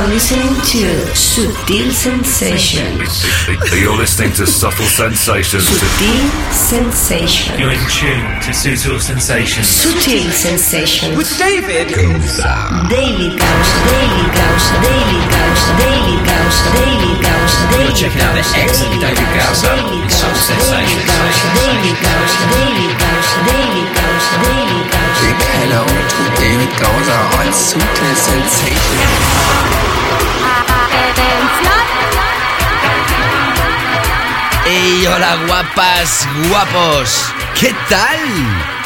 are listening to Sutil Sensations. You're listening to Subtle Sensations. Sutil Sensations. You're in tune to Sutil Sensations. Sutil Sensations. With David Daily Gausa, Daily Gausa, Daily Gausa, Daily Gausa, Daily Gausa, Daily You're checking out the excellent David Gausa Daily in Subtle Gausa, Sensations. Daily Gausa, Daily Gausa, Daily Gausa, Daily Gausa. Big hello to David Gauser on Sutil Sensation. ¡Ey, hola guapas, guapos! ¿Qué tal?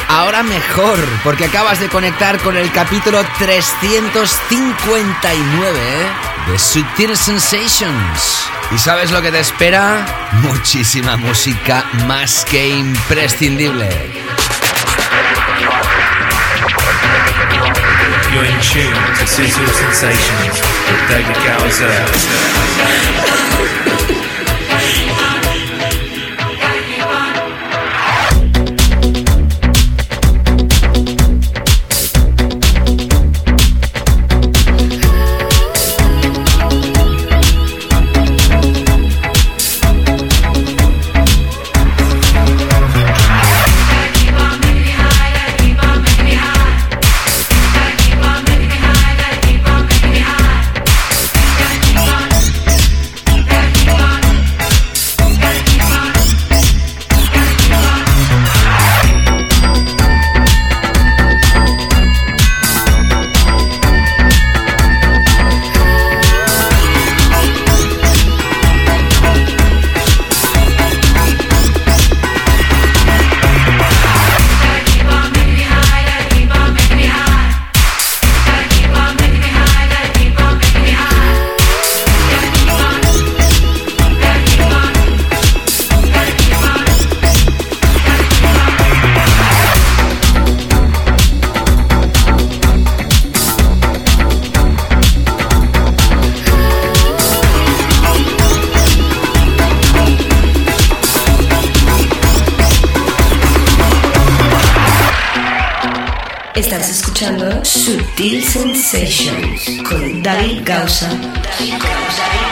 Ahora mejor, porque acabas de conectar con el capítulo 359 ¿eh? de Sutil Sensations. ¿Y sabes lo que te espera? Muchísima música más que imprescindible. You're in tune to Sutil Sensations with David Gowser. David.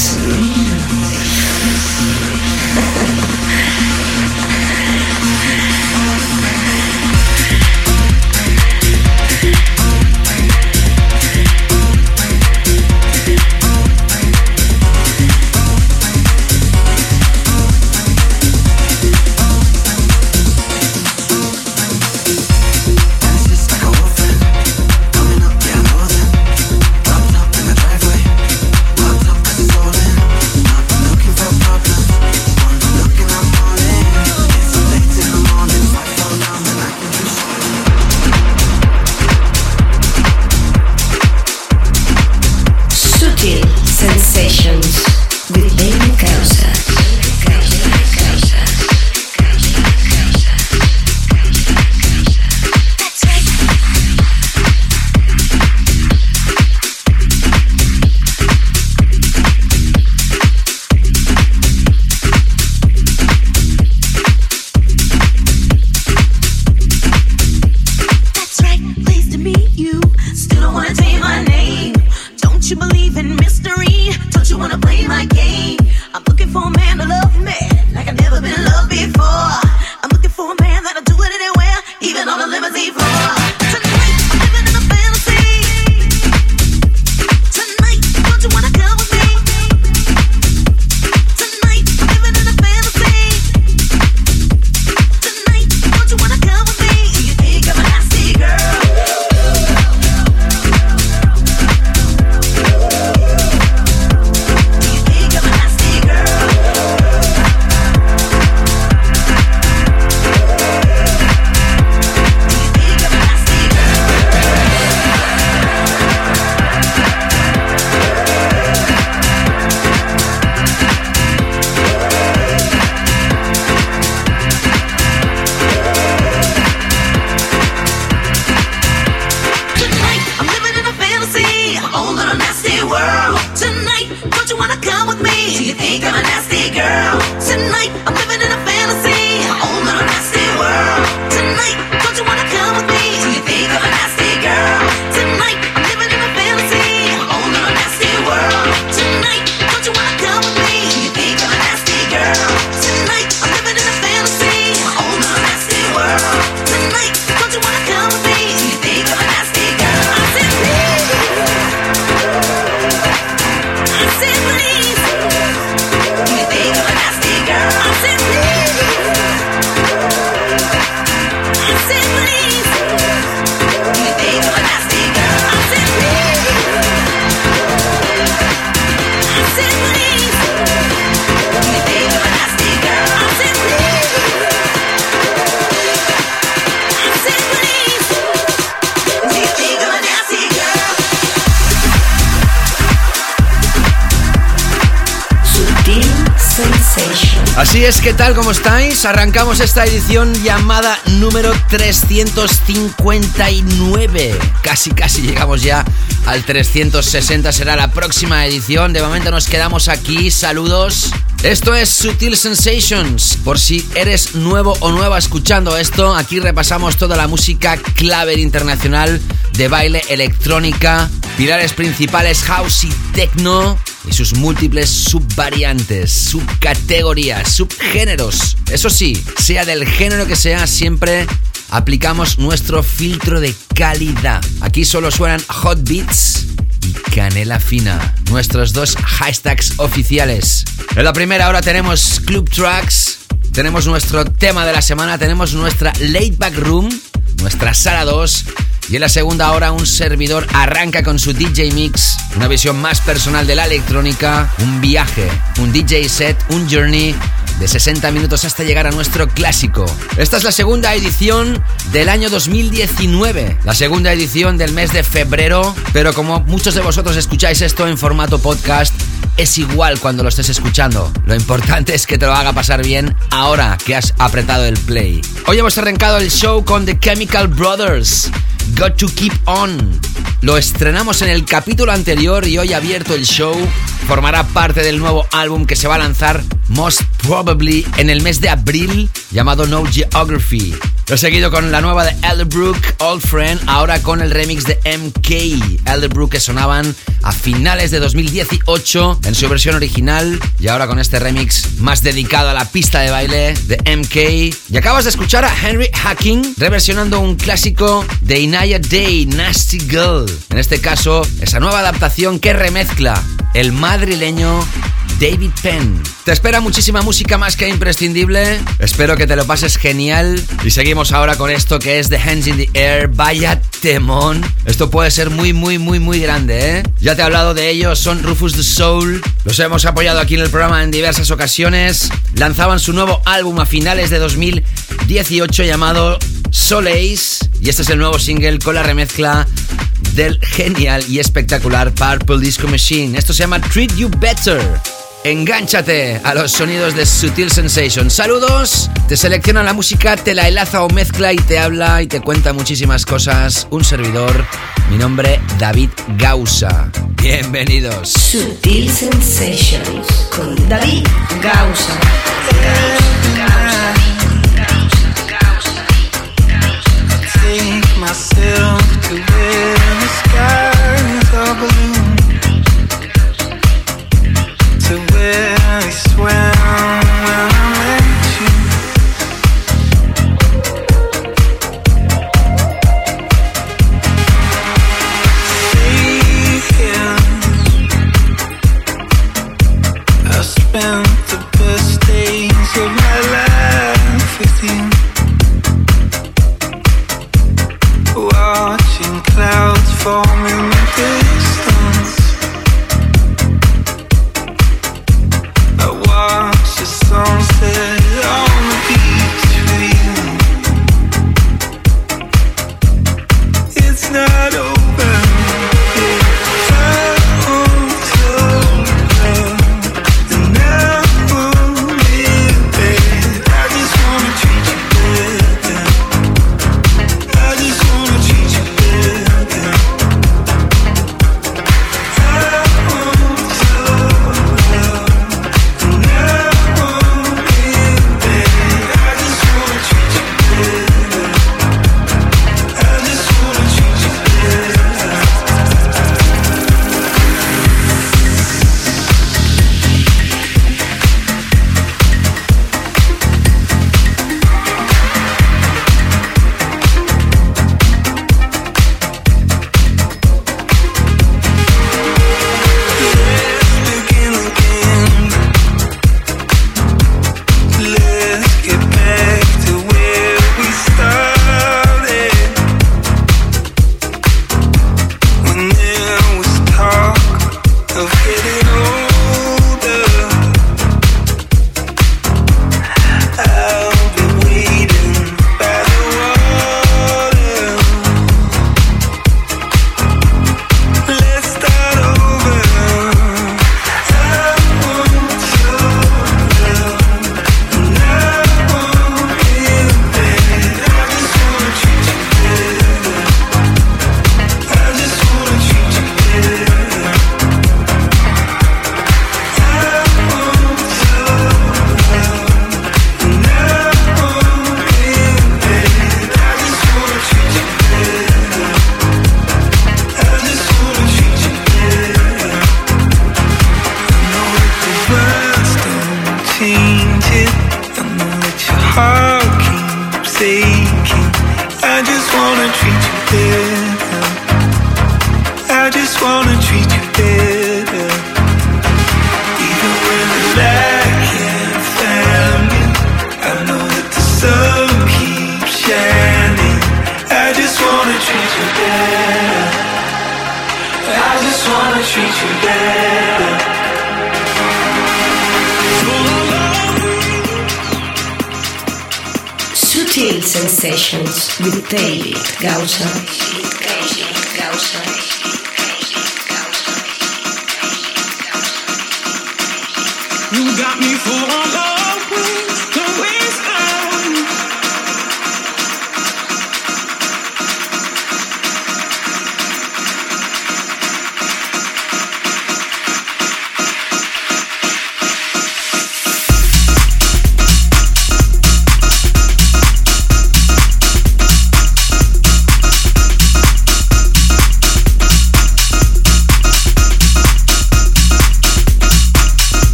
Sensations. ¿Cómo estáis? Arrancamos esta edición llamada número 359. Casi, casi llegamos ya al 360. Será la próxima edición. De momento nos quedamos aquí. Saludos. Esto es Sutil Sensations. Por si eres nuevo o nueva escuchando esto, aquí repasamos toda la música clave internacional de baile electrónica, pilares principales house y techno sus múltiples subvariantes, subcategorías, subgéneros. Eso sí, sea del género que sea, siempre aplicamos nuestro filtro de calidad. Aquí solo suenan hot beats y canela fina, nuestros dos hashtags oficiales. En la primera hora tenemos Club Tracks, tenemos nuestro tema de la semana, tenemos nuestra Late Back Room, nuestra sala 2 y en la segunda hora un servidor arranca con su DJ Mix, una visión más personal de la electrónica, un viaje, un DJ set, un journey de 60 minutos hasta llegar a nuestro clásico. Esta es la segunda edición del año 2019, la segunda edición del mes de febrero, pero como muchos de vosotros escucháis esto en formato podcast, es igual cuando lo estés escuchando. Lo importante es que te lo haga pasar bien ahora que has apretado el play. Hoy hemos arrancado el show con The Chemical Brothers Got to Keep On. Lo estrenamos en el capítulo anterior y hoy abierto el show. Formará parte del nuevo álbum que se va a lanzar most probably en el mes de abril llamado No Geography. Lo he seguido con la nueva de Elderbrook, Old Friend, ahora con el remix de MK. Elderbrook que sonaban a finales de 2018 en su versión original y ahora con este remix más dedicado a la pista de baile de MK. Y acabas de escuchar a Henry Hacking reversionando un clásico de Day, Nasty Girl. En este caso, esa nueva adaptación que remezcla el madrileño David Penn. Te espera muchísima música más que imprescindible. Espero que te lo pases genial. Y seguimos ahora con esto que es The Hands in the Air. Vaya temón. Esto puede ser muy, muy, muy, muy grande, ¿eh? Ya te he hablado de ellos. Son Rufus the Soul. Los hemos apoyado aquí en el programa en diversas ocasiones. Lanzaban su nuevo álbum a finales de 2018 llamado Soleis. Y este es el nuevo single con la remezcla del genial y espectacular Purple Disco Machine. Esto se llama Treat You Better. Engánchate a los sonidos de Sutil Sensation. Saludos, te selecciona la música, te la enlaza o mezcla y te habla y te cuenta muchísimas cosas. Un servidor, mi nombre David Gausa. Bienvenidos. Sutil Sensations con David Gausa. Take myself to when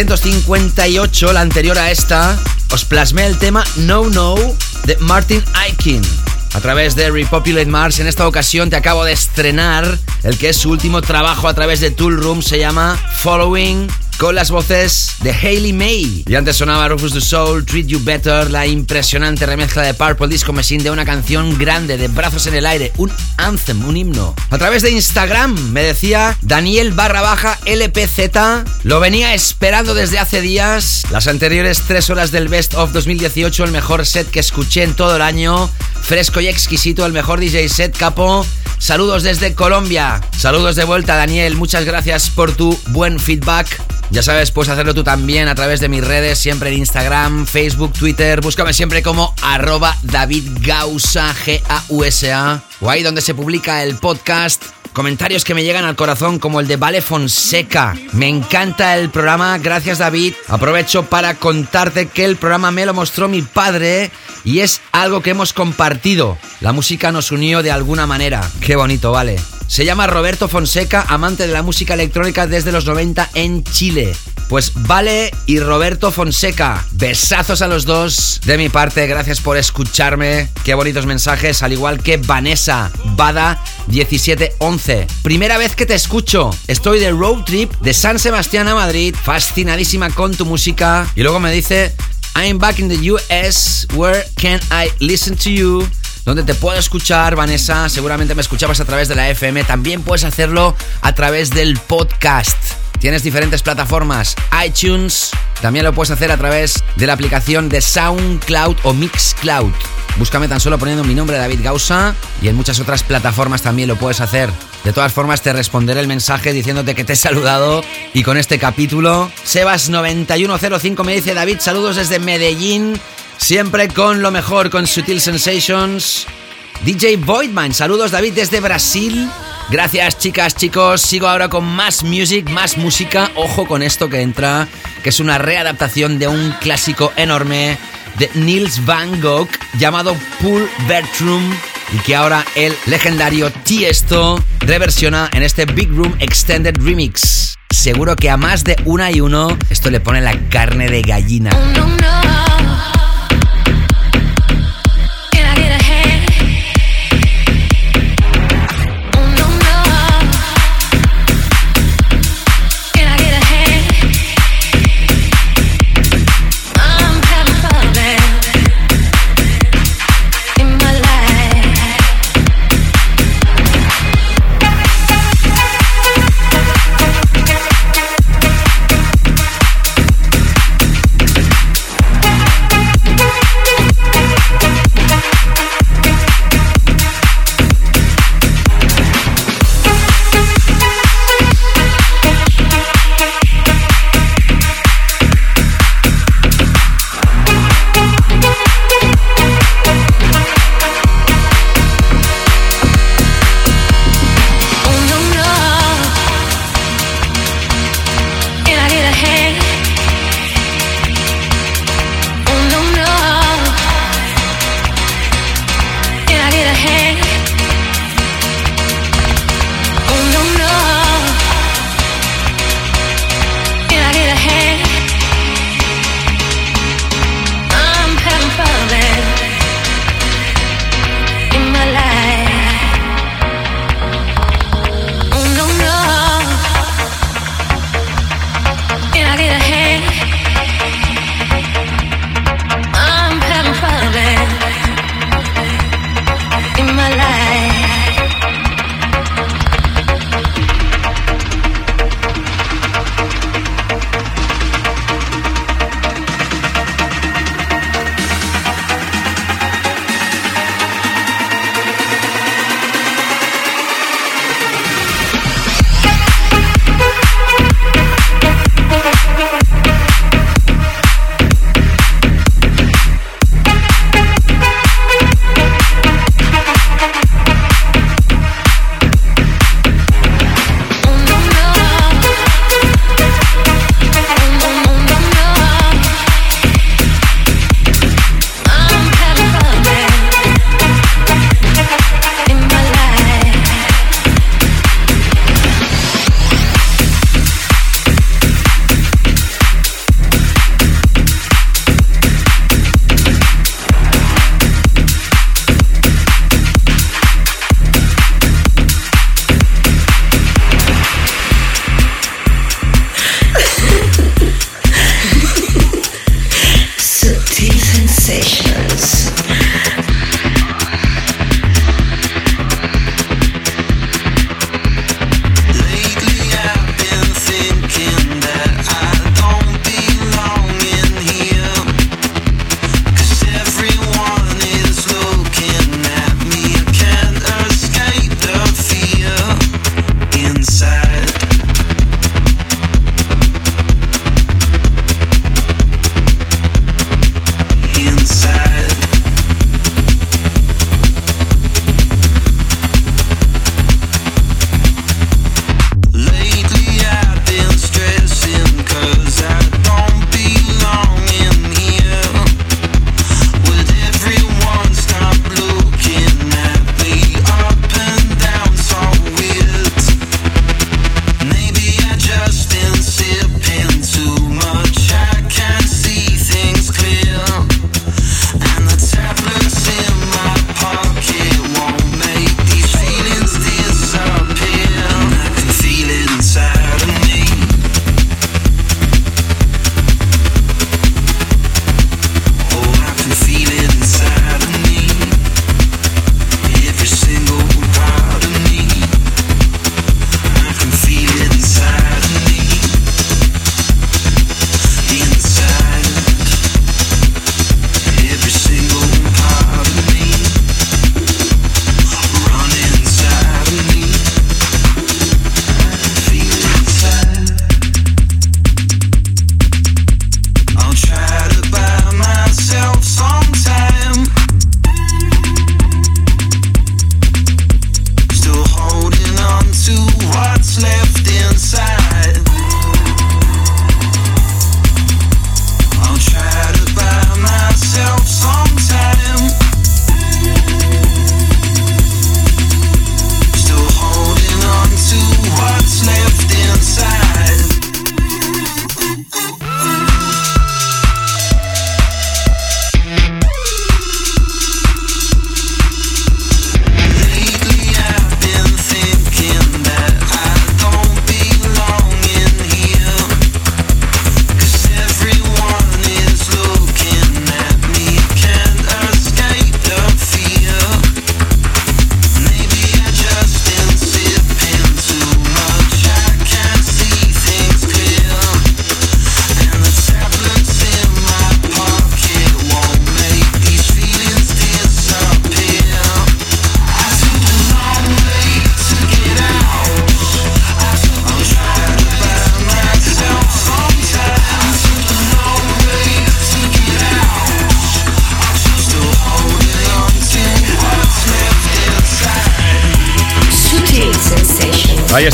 1958, la anterior a esta, os plasmé el tema No No de Martin Aikin. A través de Repopulate Mars, en esta ocasión te acabo de estrenar el que es su último trabajo a través de Tool Room, se llama Following, con las voces de Hayley May. Y antes sonaba Rufus the Soul, Treat You Better, la impresionante remezcla de Purple Disco Machine de una canción grande de brazos en el aire, un anthem, un himno. A través de Instagram me decía Daniel barra baja LPZ, lo venía esperando desde hace días. Las anteriores tres horas del Best of 2018, el mejor set que escuché en todo el año, fresco y exquisito, el mejor DJ set capo. Saludos desde Colombia. Saludos de vuelta, Daniel. Muchas gracias por tu buen feedback. Ya sabes, puedes hacerlo tú también a través de mis redes, siempre en Instagram, Facebook, Twitter. Búscame siempre como arroba David Gausa, G-A-U-S-A. O ahí donde se publica el podcast. Comentarios que me llegan al corazón como el de Vale Fonseca. Me encanta el programa, gracias David. Aprovecho para contarte que el programa me lo mostró mi padre y es algo que hemos compartido. La música nos unió de alguna manera. Qué bonito, vale. Se llama Roberto Fonseca, amante de la música electrónica desde los 90 en Chile. Pues Vale y Roberto Fonseca, besazos a los dos de mi parte, gracias por escucharme. Qué bonitos mensajes, al igual que Vanessa Bada 1711. Primera vez que te escucho, estoy de road trip de San Sebastián a Madrid, fascinadísima con tu música. Y luego me dice, I'm back in the US, where can I listen to you? Donde te puedo escuchar, Vanessa. Seguramente me escuchabas a través de la FM. También puedes hacerlo a través del podcast. Tienes diferentes plataformas, iTunes, también lo puedes hacer a través de la aplicación de SoundCloud o Mixcloud. Búscame tan solo poniendo mi nombre David Gausa y en muchas otras plataformas también lo puedes hacer. De todas formas te responderé el mensaje diciéndote que te he saludado y con este capítulo Sebas9105 me dice David, saludos desde Medellín, siempre con lo mejor con Sutil Sensations. DJ Voidman, saludos David desde Brasil. Gracias chicas, chicos. Sigo ahora con más music, más música. Ojo con esto que entra, que es una readaptación de un clásico enorme de Niels Van Gogh llamado Pool Bedroom y que ahora el legendario Tiesto reversiona en este Big Room Extended Remix. Seguro que a más de una y uno esto le pone la carne de gallina.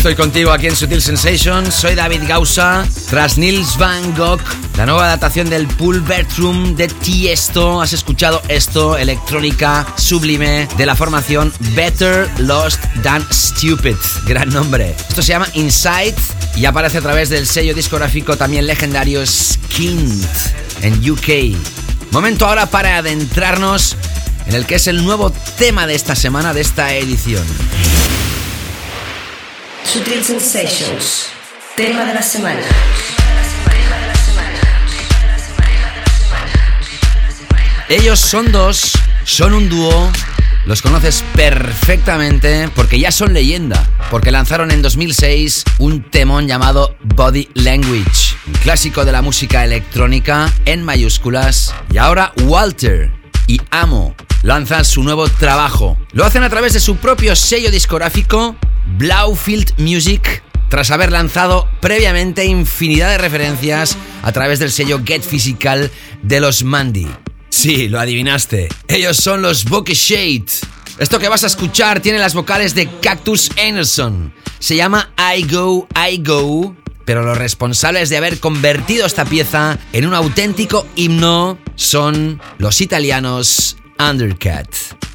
Estoy contigo aquí en Sutil Sensations. Soy David Gausa. Tras Nils Van Gogh, la nueva adaptación del Pool Bedroom de Tiesto. Has escuchado esto, electrónica sublime de la formación Better Lost Than Stupid. Gran nombre. Esto se llama Inside y aparece a través del sello discográfico también legendario Skint en UK. Momento ahora para adentrarnos en el que es el nuevo tema de esta semana, de esta edición. Sutil Sensations. Tema de la semana. Ellos son dos, son un dúo, los conoces perfectamente porque ya son leyenda, porque lanzaron en 2006 un temón llamado Body Language, clásico de la música electrónica en mayúsculas, y ahora Walter y Amo lanzan su nuevo trabajo. Lo hacen a través de su propio sello discográfico, Blaufield Music, tras haber lanzado previamente infinidad de referencias a través del sello Get Physical de los Mandy. Sí, lo adivinaste. Ellos son los Bokeh Shade. Esto que vas a escuchar tiene las vocales de Cactus Anderson. Se llama I Go, I Go. Pero los responsables de haber convertido esta pieza en un auténtico himno son los italianos Undercat.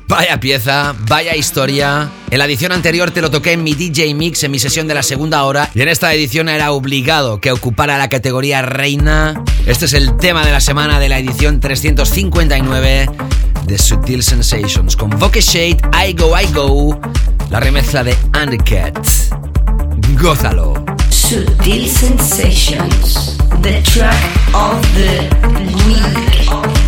Vaya pieza, vaya historia. En la edición anterior te lo toqué en mi DJ Mix en mi sesión de la segunda hora y en esta edición era obligado que ocupara la categoría reina. Este es el tema de la semana de la edición 359 de Sutil Sensations con Bokeh Shade, I Go, I Go, la remezcla de Undercat. Gózalo. Sutil Sensations. The track of the week.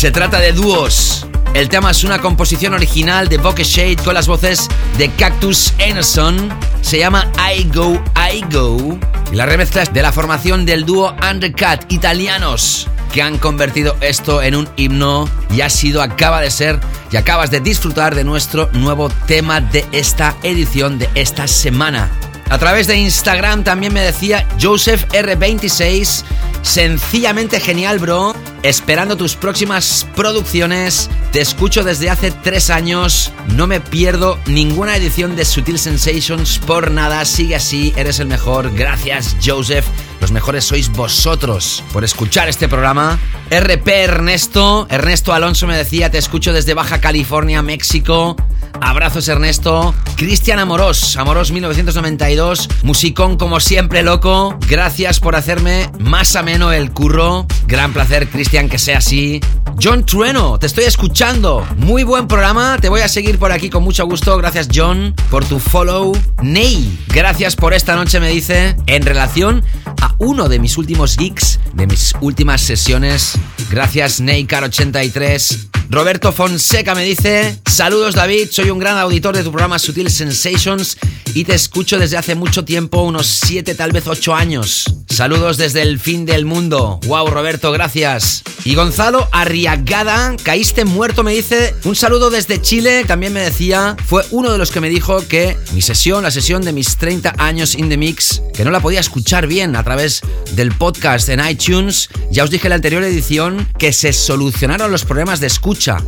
Se trata de dúos. El tema es una composición original de Bokeh Shade con las voces de Cactus Enerson. Se llama I Go, I Go. La remezcla es de la formación del dúo Undercut, italianos, que han convertido esto en un himno y ha sido, acaba de ser y acabas de disfrutar de nuestro nuevo tema de esta edición de esta semana. A través de Instagram también me decía Joseph R26, sencillamente genial, bro. Esperando tus próximas producciones. Te escucho desde hace tres años. No me pierdo ninguna edición de Sutil Sensations por nada. Sigue así, eres el mejor. Gracias, Joseph. Los mejores sois vosotros por escuchar este programa. RP Ernesto. Ernesto Alonso me decía, te escucho desde Baja California, México. Abrazos Ernesto. Cristian Amorós, Amorós 1992. Musicón como siempre, loco. Gracias por hacerme más ameno el curro. Gran placer, Cristian, que sea así. John Trueno, te estoy escuchando. Muy buen programa. Te voy a seguir por aquí con mucho gusto. Gracias, John, por tu follow. Ney, gracias por esta noche, me dice. En relación a uno de mis últimos gigs, de mis últimas sesiones. Gracias, Neycar83. Roberto Fonseca me dice, saludos David, soy un gran auditor de tu programa Sutil Sensations y te escucho desde hace mucho tiempo, unos 7 tal vez 8 años. Saludos desde el fin del mundo. Wow, Roberto, gracias. Y Gonzalo Arriagada, caíste muerto, me dice, un saludo desde Chile, también me decía, fue uno de los que me dijo que mi sesión, la sesión de mis 30 años in the mix, que no la podía escuchar bien a través del podcast en iTunes. Ya os dije en la anterior edición que se solucionaron los problemas de escucha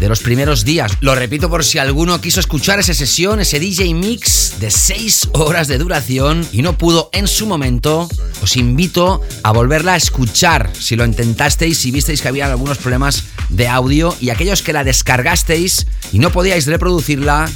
de los primeros días. Lo repito por si alguno quiso escuchar esa sesión, ese DJ mix de 6 horas de duración y no pudo en su momento, os invito a volverla a escuchar si lo intentasteis y visteis que había algunos problemas de audio y aquellos que la descargasteis y no podíais reproducirla,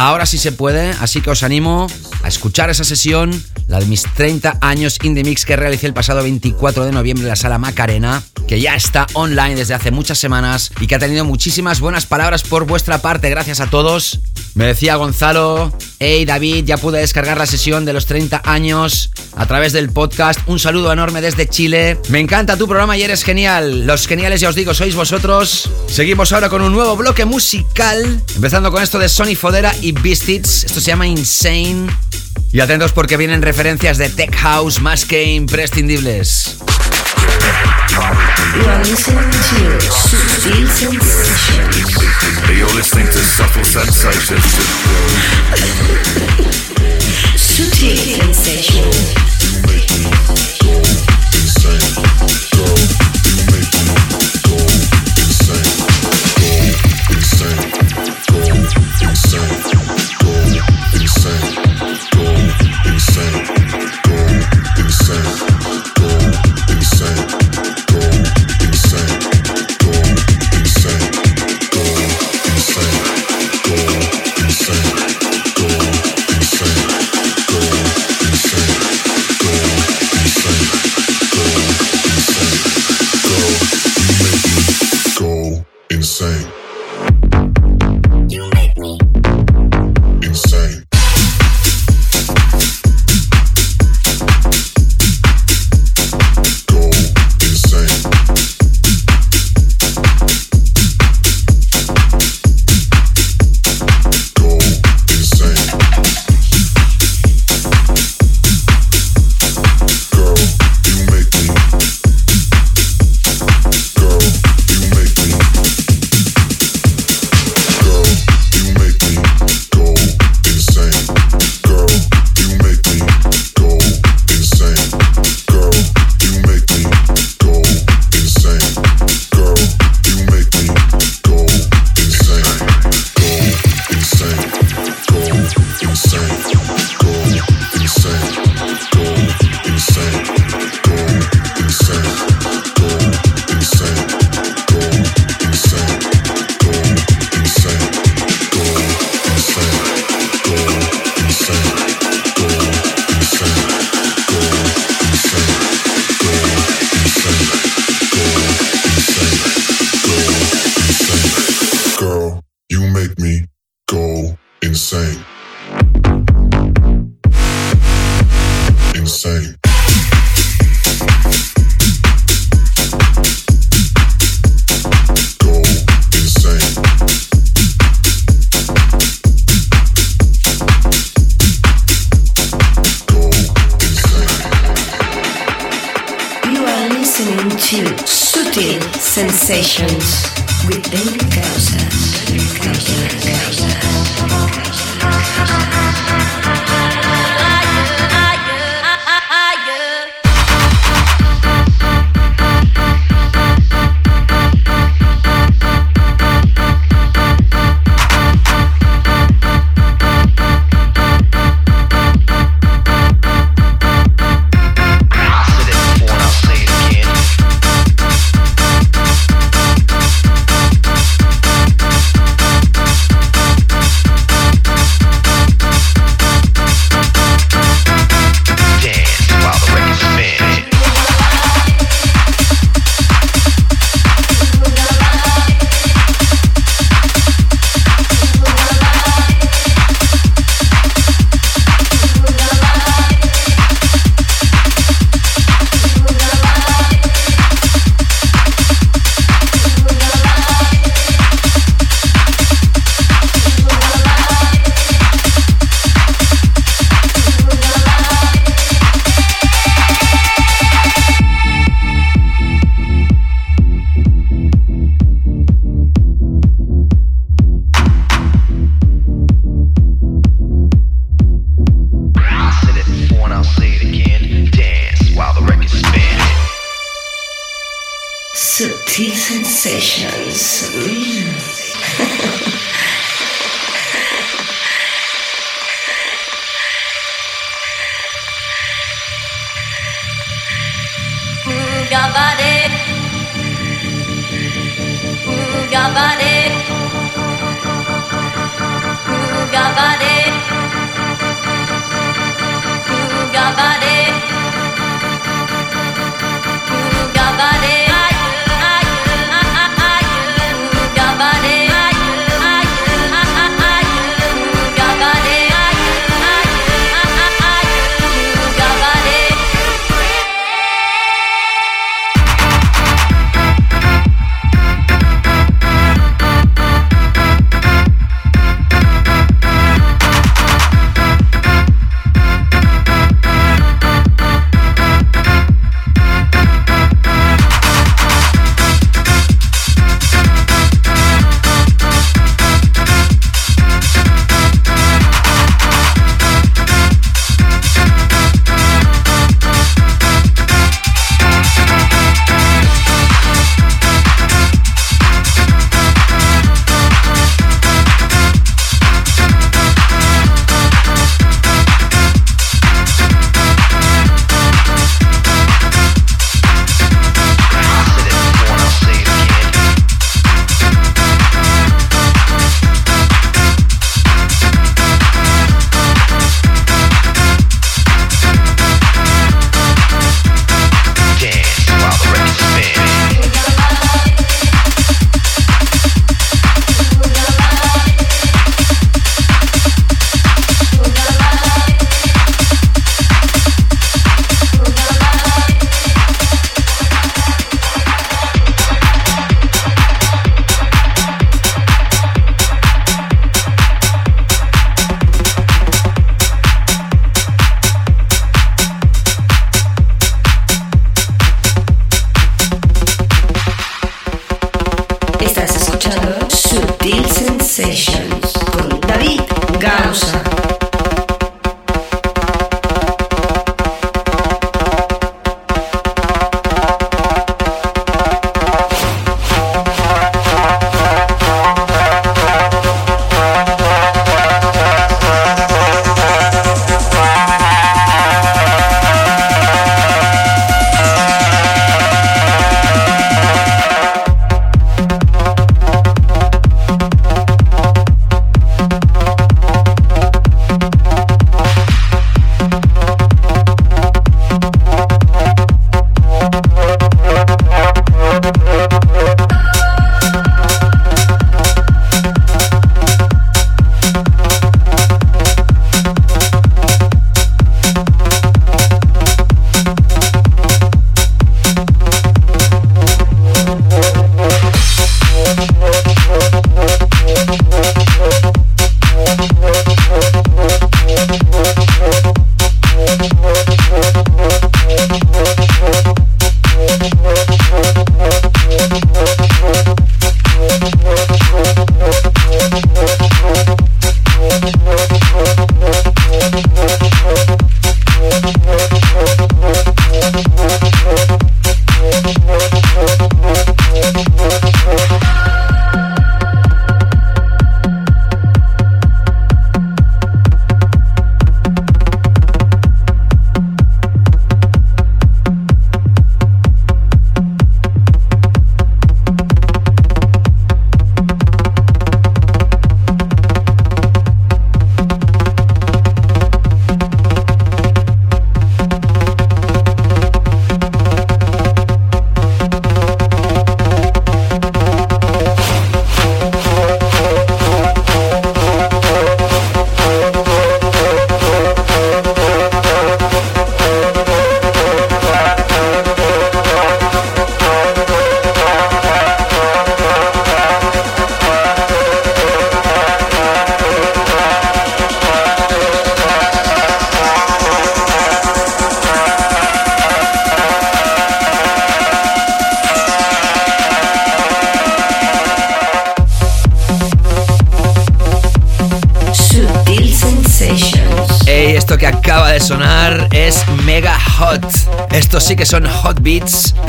Ahora sí se puede, así que os animo a escuchar esa sesión, la de mis 30 años Indie Mix que realicé el pasado 24 de noviembre en la sala Macarena, que ya está online desde hace muchas semanas y que ha tenido muchísimas buenas palabras por vuestra parte. Gracias a todos. Me decía Gonzalo, hey David, ya pude descargar la sesión de los 30 años a través del podcast. Un saludo enorme desde Chile. Me encanta tu programa y eres genial. Los geniales, ya os digo, sois vosotros. Seguimos ahora con un nuevo bloque musical, empezando con esto de Sony Fodera y Beastits. Esto se llama Insane. Y atentos porque vienen referencias de Tech House más que imprescindibles. insane, go insane.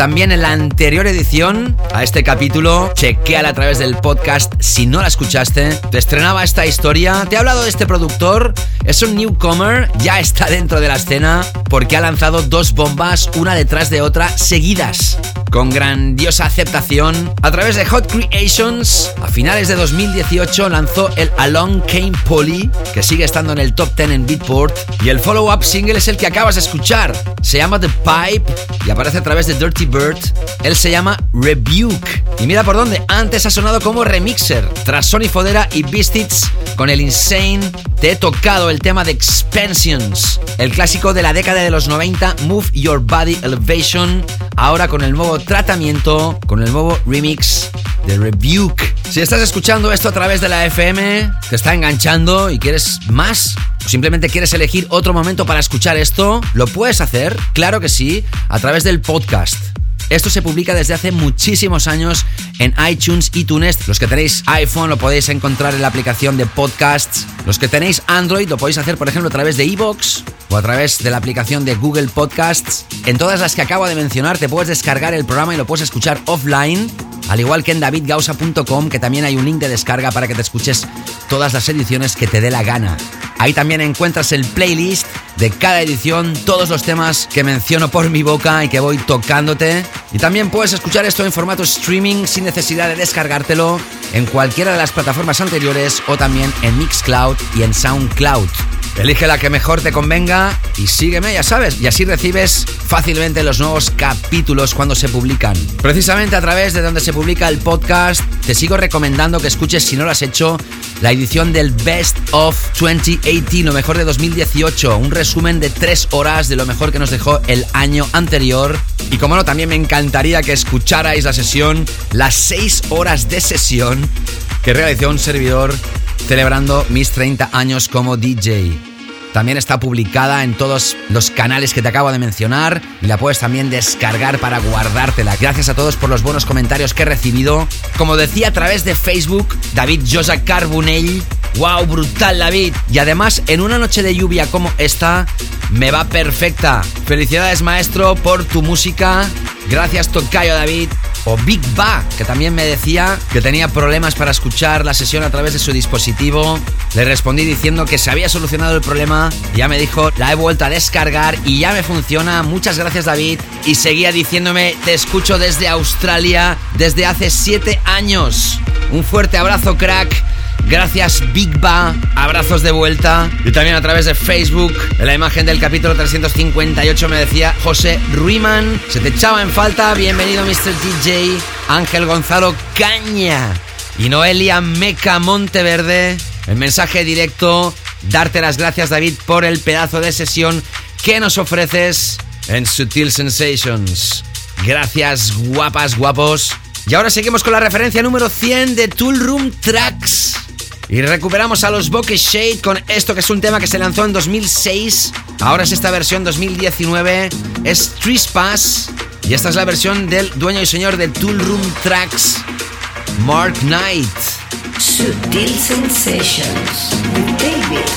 También en la anterior edición a este capítulo, chequeala a través del podcast si no la escuchaste. Te estrenaba esta historia. Te he hablado de este productor. Es un newcomer, ya está dentro de la escena porque ha lanzado dos bombas una detrás de otra seguidas con grandiosa aceptación. A través de Hot Creations, a finales de 2018 lanzó el Along Came Polly, que sigue estando en el top 10 en Beatport, y el follow-up single es el que acabas de escuchar. Se llama The Pipe y aparece a través de Dirty Bird. Él se llama Rebuke. Y mira por dónde, antes ha sonado como remixer. Tras Sony Fodera y Beastits con el Insane, te he tocado el tema de Expansions, el clásico de la década de los 90, Move Your Body Elevation, ahora con el nuevo tratamiento, con el nuevo remix de Rebuke. Si estás escuchando esto a través de la FM, te está enganchando y quieres más, o simplemente quieres elegir otro momento para escuchar esto, lo puedes hacer, claro que sí, a través del podcast. Esto se publica desde hace muchísimos años en iTunes y Tunes. Los que tenéis iPhone lo podéis encontrar en la aplicación de podcasts. Los que tenéis Android lo podéis hacer, por ejemplo, a través de iVoox o a través de la aplicación de Google Podcasts. En todas las que acabo de mencionar te puedes descargar el programa y lo puedes escuchar offline. Al igual que en davidgausa.com, que también hay un link de descarga para que te escuches todas las ediciones que te dé la gana. Ahí también encuentras el playlist de cada edición, todos los temas que menciono por mi boca y que voy tocándote. Y también puedes escuchar esto en formato streaming sin necesidad de descargártelo en cualquiera de las plataformas anteriores o también en Mixcloud y en Soundcloud. Elige la que mejor te convenga y sígueme, ya sabes, y así recibes fácilmente los nuevos capítulos cuando se publican. Precisamente a través de donde se publica el podcast, te sigo recomendando que escuches, si no lo has hecho, la edición del Best of 2018, lo mejor de 2018, un resumen de tres horas de lo mejor que nos dejó el año anterior. Y como no, también me encantaría que escucharais la sesión, las seis horas de sesión que realizó un servidor celebrando mis 30 años como DJ. También está publicada en todos los canales que te acabo de mencionar y la puedes también descargar para guardártela. Gracias a todos por los buenos comentarios que he recibido. Como decía a través de Facebook, David Josa Carbonell. ¡Wow! Brutal, David. Y además, en una noche de lluvia como esta, me va perfecta. Felicidades, maestro, por tu música. Gracias, Tocayo David o Big Ba, que también me decía que tenía problemas para escuchar la sesión a través de su dispositivo. Le respondí diciendo que se había solucionado el problema. Ya me dijo, la he vuelto a descargar y ya me funciona. Muchas gracias David. Y seguía diciéndome, te escucho desde Australia desde hace 7 años. Un fuerte abrazo, crack. Gracias Big Ba, abrazos de vuelta. Y también a través de Facebook, en la imagen del capítulo 358 me decía José Ruiman, se te echaba en falta, bienvenido Mr. DJ, Ángel Gonzalo Caña y Noelia Meca Monteverde. El mensaje directo, darte las gracias David por el pedazo de sesión que nos ofreces en Sutil Sensations. Gracias guapas, guapos. Y ahora seguimos con la referencia número 100 de Tool Room Tracks. Y recuperamos a los Bokeh Shade con esto que es un tema que se lanzó en 2006. Ahora es esta versión 2019. Es Trespass. Y esta es la versión del dueño y señor de Tool Room Tracks, Mark Knight. Sutil Sensations with David.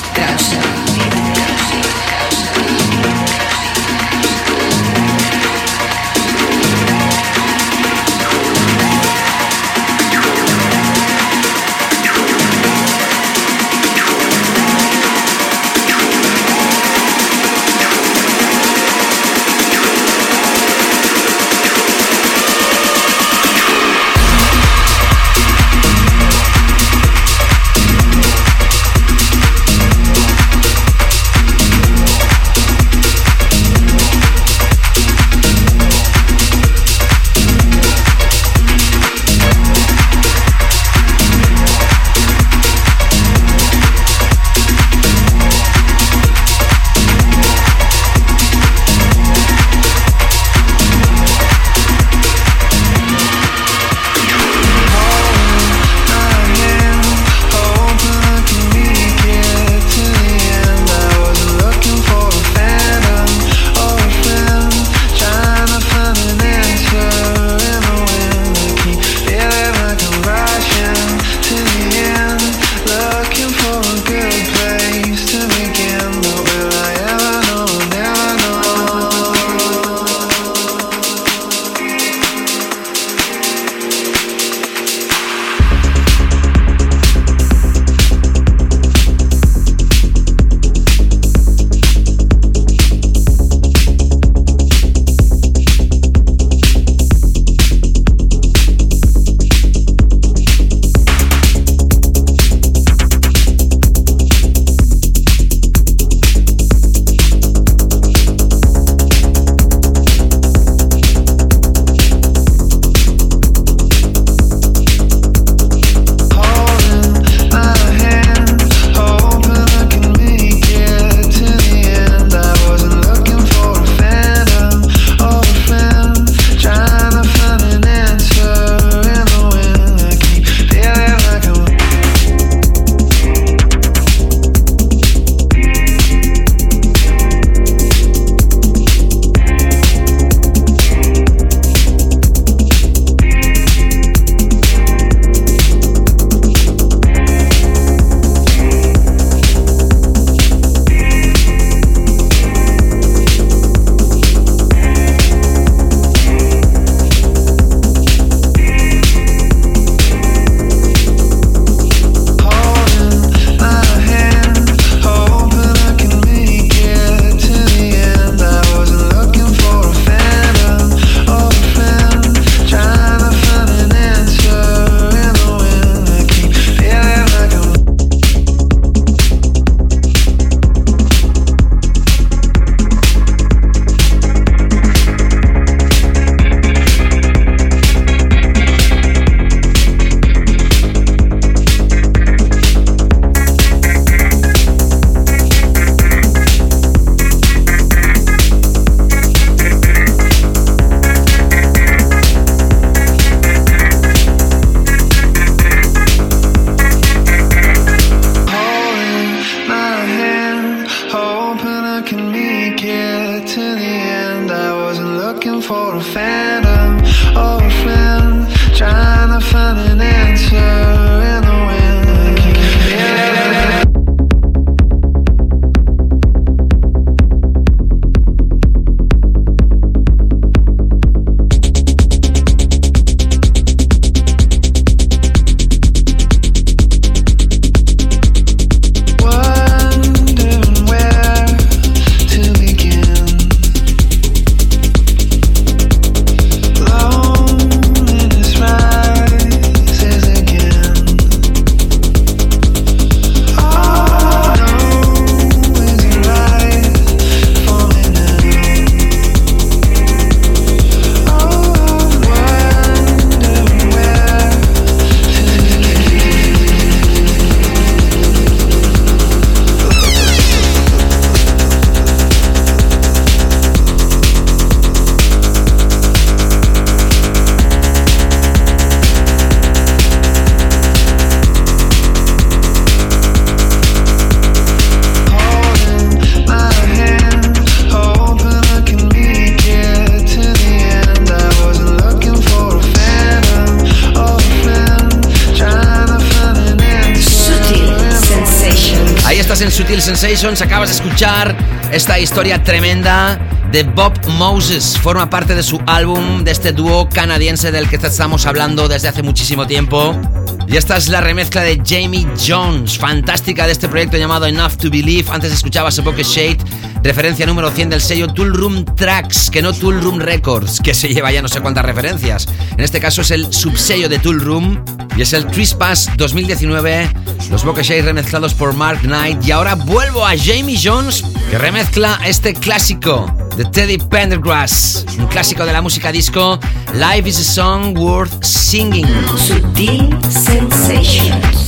Sensations, acabas de escuchar esta historia tremenda de Bob Moses. Forma parte de su álbum, de este dúo canadiense del que estamos hablando desde hace muchísimo tiempo. Y esta es la remezcla de Jamie Jones, fantástica de este proyecto llamado Enough to Believe. Antes escuchabas a Pocket Shade, referencia número 100 del sello Tool Room Tracks, que no Tool Room Records, que se lleva ya no sé cuántas referencias. En este caso es el subsello de Tool Room y es el Trespass 2019, los Shade remezclados por Mark Knight. Y ahora vuelvo a Jamie Jones, que remezcla este clásico de Teddy Pendergrass, un clásico de la música disco. Life is a song worth singing. Sutil Sensations.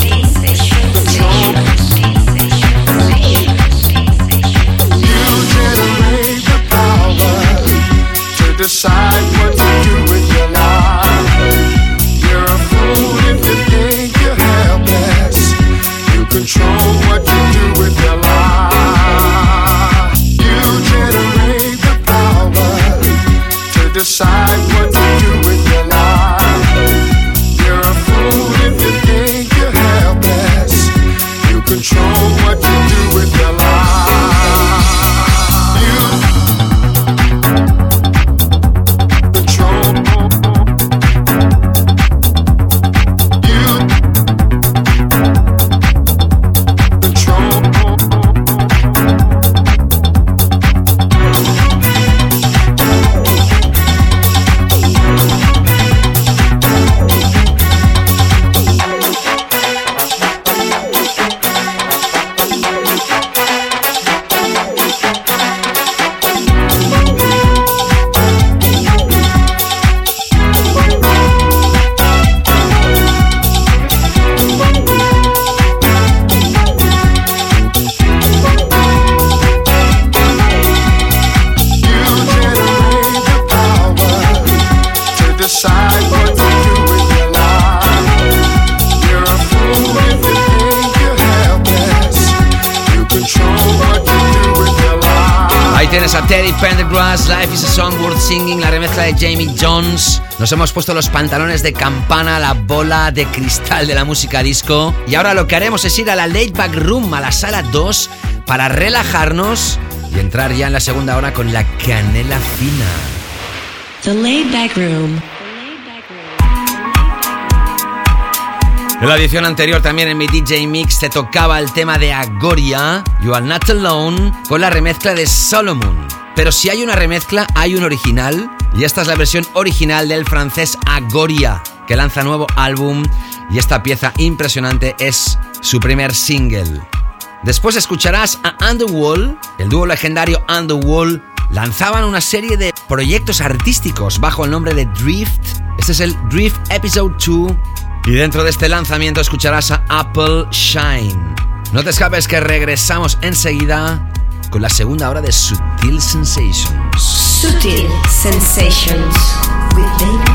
generate the power to decide what to do with your control what you do with your life. You generate the power to decide what to do with your life. You're a fool if you think you're helpless. You control what you do with your life. Tienes a Teddy Pendergrass, Life is a Song Worth Singing, la remezcla de Jamie Jones. Nos hemos puesto los pantalones de campana, la bola de cristal de la música disco. Y ahora lo que haremos es ir a la Late Back Room, a la sala 2, para relajarnos y entrar ya en la segunda hora con la canela fina. The Laid Back Room. En la edición anterior también en mi DJ Mix te tocaba el tema de Agoria, You Are Not Alone, con la remezcla de Solomon. Pero si hay una remezcla, hay un original, y esta es la versión original del francés Agoria, que lanza nuevo álbum, y esta pieza impresionante es su primer single. Después escucharás a Underwall, el dúo legendario Underwall, lanzaban una serie de proyectos artísticos bajo el nombre de Drift. Este es el Drift Episode 2 y dentro de este lanzamiento escucharás a Apple Shine. No te escapes que regresamos enseguida con la segunda hora de Sutil Sensations. Sutil Sensations. With David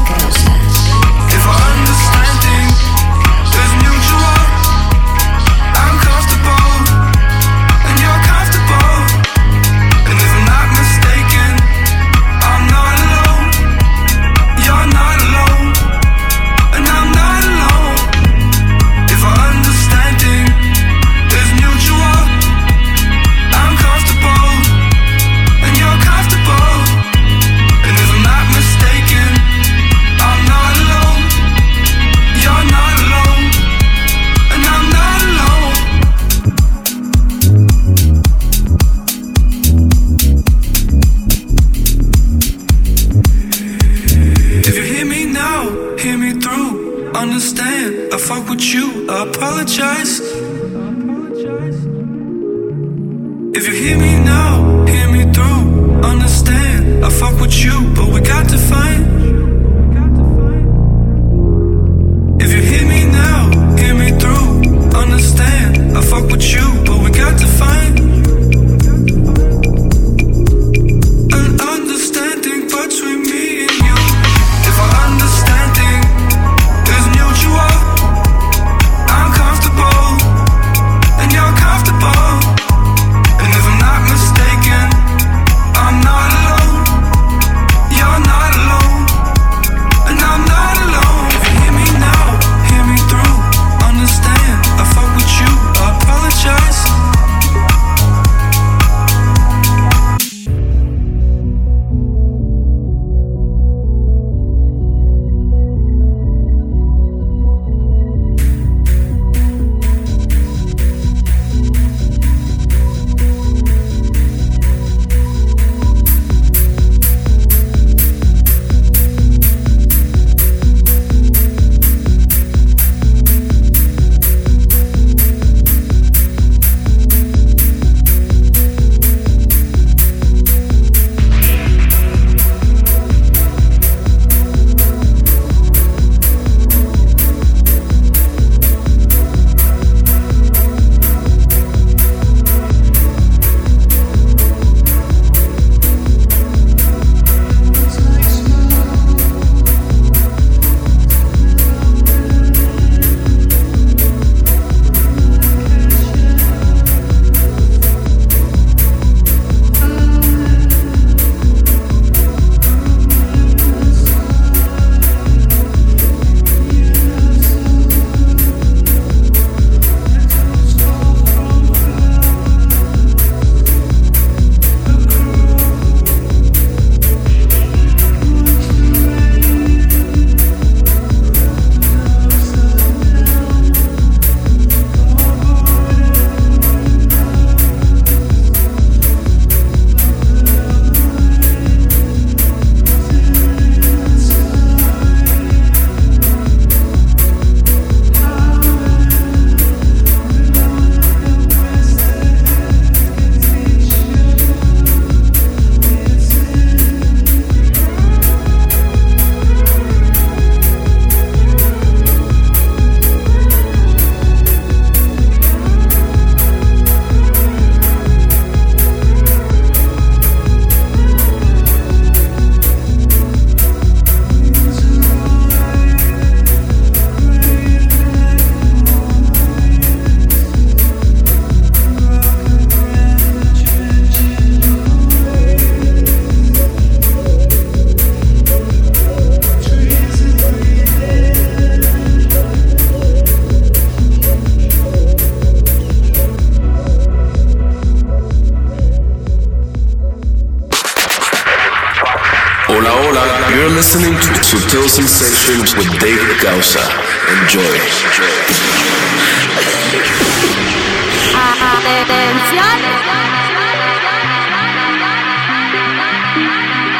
Sensations with David Gausa. Enjoy.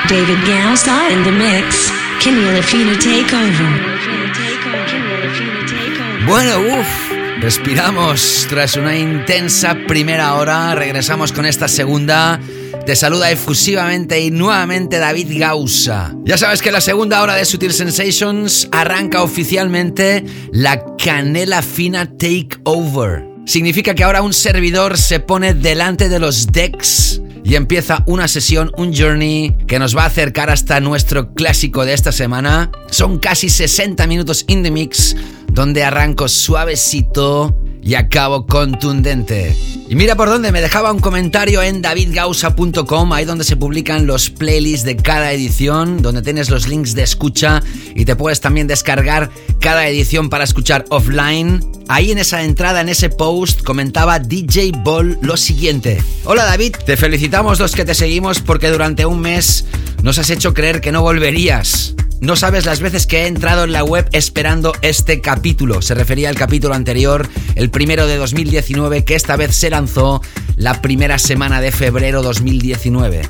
David Gausa in the mix. Camila Fina take over. Bueno, uff, respiramos tras una intensa primera hora, regresamos con esta segunda. Te saluda efusivamente y nuevamente David Gausa. Ya sabes que la segunda hora de Sutil Sensations arranca oficialmente la Canela Fina Takeover. Significa que ahora un servidor se pone delante de los decks y empieza una sesión, un journey que nos va a acercar hasta nuestro clásico de esta semana. Son casi 60 minutos in the mix donde arranco suavecito y acabo contundente. Y mira por dónde me dejaba un comentario en davidgausa.com, ahí donde se publican los playlists de cada edición, donde tienes los links de escucha y te puedes también descargar cada edición para escuchar offline. Ahí en esa entrada, en ese post, comentaba DJ Ball lo siguiente. Hola David, te felicitamos los que te seguimos porque durante un mes nos has hecho creer que no volverías. No sabes las veces que he entrado en la web esperando este capítulo. Se refería al capítulo anterior, el primero de 2019, que esta vez se lanzó la primera semana de febrero 2019.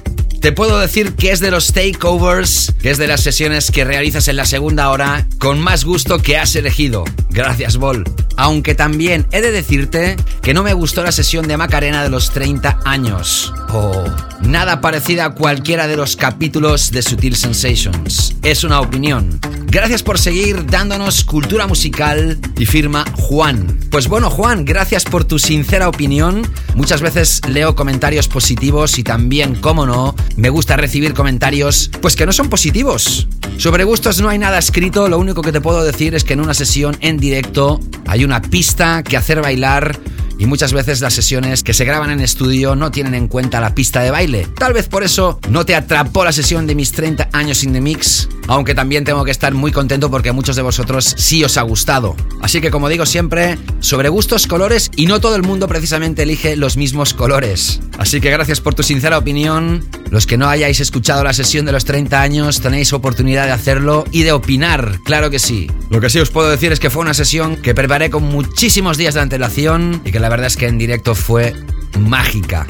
Te puedo decir que es de los takeovers, que es de las sesiones que realizas en la segunda hora con más gusto que has elegido. Gracias, Bol. Aunque también he de decirte que no me gustó la sesión de Macarena de los 30 años. Oh, nada parecida a cualquiera de los capítulos de Sutil Sensations. Es una opinión. Gracias por seguir dándonos cultura musical y firma Juan. Pues bueno, Juan, gracias por tu sincera opinión. Muchas veces leo comentarios positivos y también, como no, me gusta recibir comentarios pues que no son positivos. Sobre gustos no hay nada escrito, lo único que te puedo decir es que en una sesión en directo hay una pista que hacer bailar y muchas veces las sesiones que se graban en estudio no tienen en cuenta la pista de baile. Tal vez por eso no te atrapó la sesión de mis 30 años in the mix, aunque también tengo que estar muy contento porque muchos de vosotros sí os ha gustado. Así que como digo siempre, sobre gustos, colores y no todo el mundo precisamente elige los mismos colores. Así que gracias por tu sincera opinión. Los que no hayáis escuchado la sesión de los 30 años tenéis oportunidad de hacerlo y de opinar, claro que sí. Lo que sí os puedo decir es que fue una sesión que preparé con muchísimos días de antelación y que la verdad es que en directo fue mágica.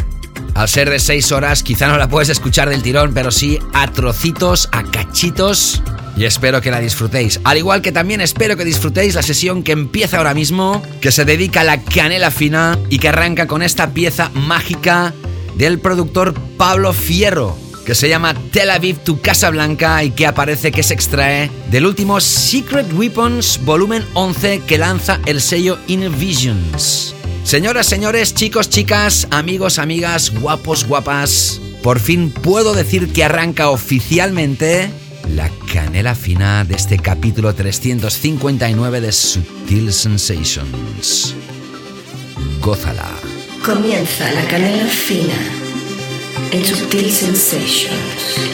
Al ser de 6 horas, quizá no la puedes escuchar del tirón, pero sí a trocitos, a cachitos. Y espero que la disfrutéis. Al igual que también espero que disfrutéis la sesión que empieza ahora mismo, que se dedica a la canela fina y que arranca con esta pieza mágica del productor Pablo Fierro, que se llama Tel Aviv to Casablanca y que aparece que se extrae del último Secret Weapons volumen 11 que lanza el sello Inner Visions. Señoras, señores, chicos, chicas, amigos, amigas, guapos, guapas, por fin puedo decir que arranca oficialmente la canela fina de este capítulo 359 de Sutil Sensations. Gózala. Comienza la canela fina en Subtil Sensations.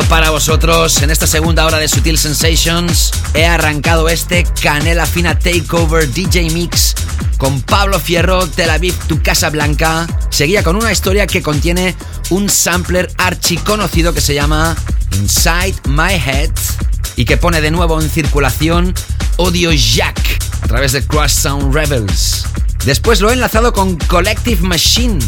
Para vosotros en esta segunda hora de Sutil Sensations. He arrancado este Canela Fina Takeover DJ Mix con Pablo Fierro, Tel Aviv, tu Casa Blanca. Seguía con una historia que contiene un sampler archiconocido que se llama Inside My Head y que pone de nuevo en circulación Audio Jack a través de Crush Sound Rebels. Después lo he enlazado con Collective Machine,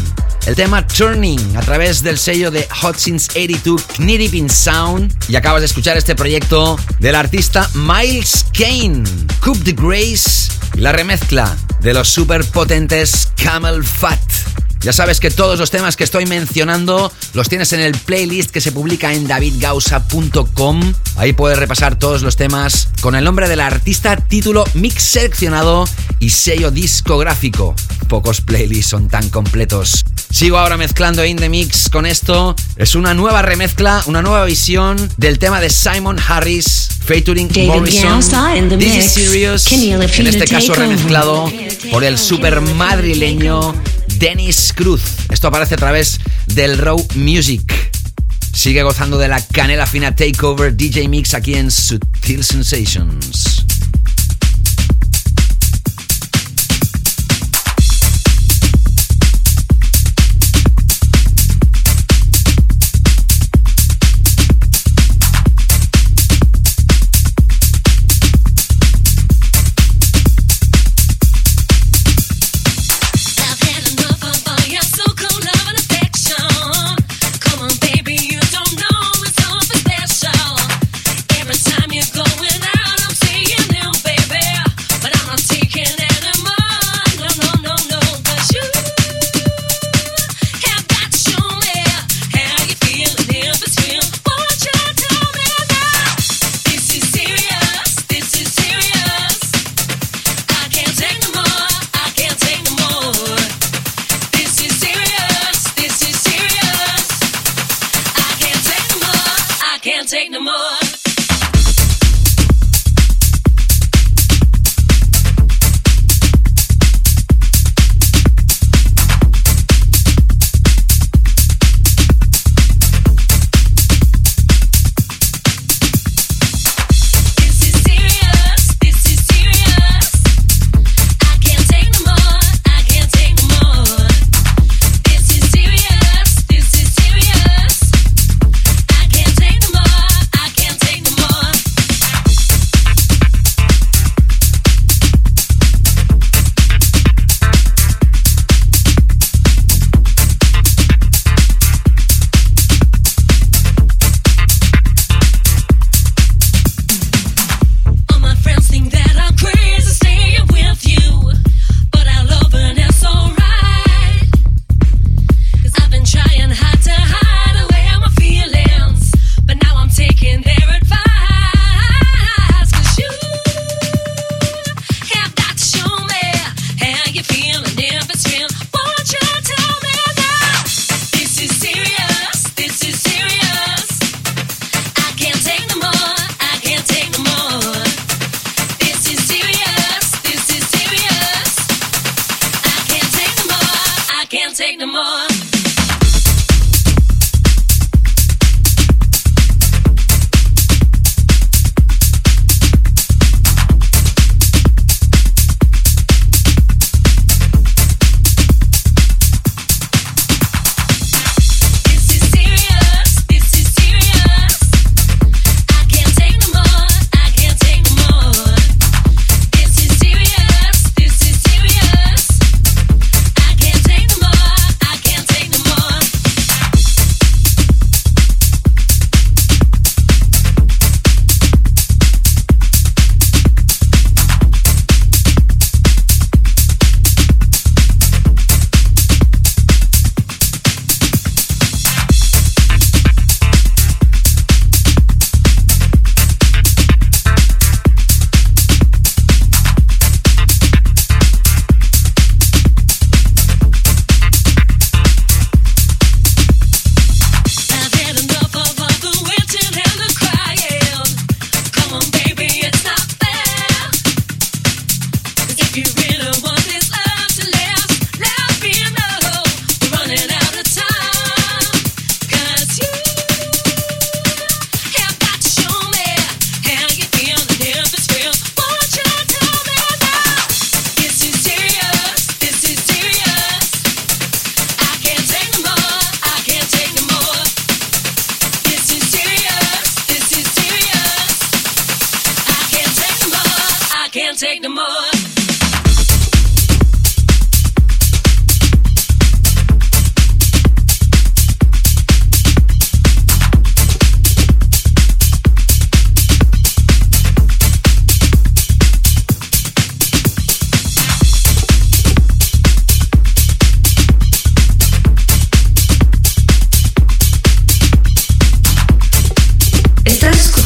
el tema Turning a través del sello de Hudson's 82 Knitting Sound. Y acabas de escuchar este proyecto del artista Miles Kane, Coop the Grace, la remezcla de los superpotentes Camel Fat. Ya sabes que todos los temas que estoy mencionando los tienes en el playlist que se publica en davidgausa.com. Ahí puedes repasar todos los temas con el nombre del artista, título, mix seleccionado y sello discográfico. Pocos playlists son tan completos. Sigo ahora mezclando In The Mix con esto. Es una nueva remezcla, una nueva visión del tema de Simon Harris featuring David Morrison. This mix. is Serious. En este caso remezclado por el super madrileño Dennis Cruz. Esto aparece a través del Row Music. Sigue gozando de la canela fina Takeover DJ Mix aquí en Sutil Sensation.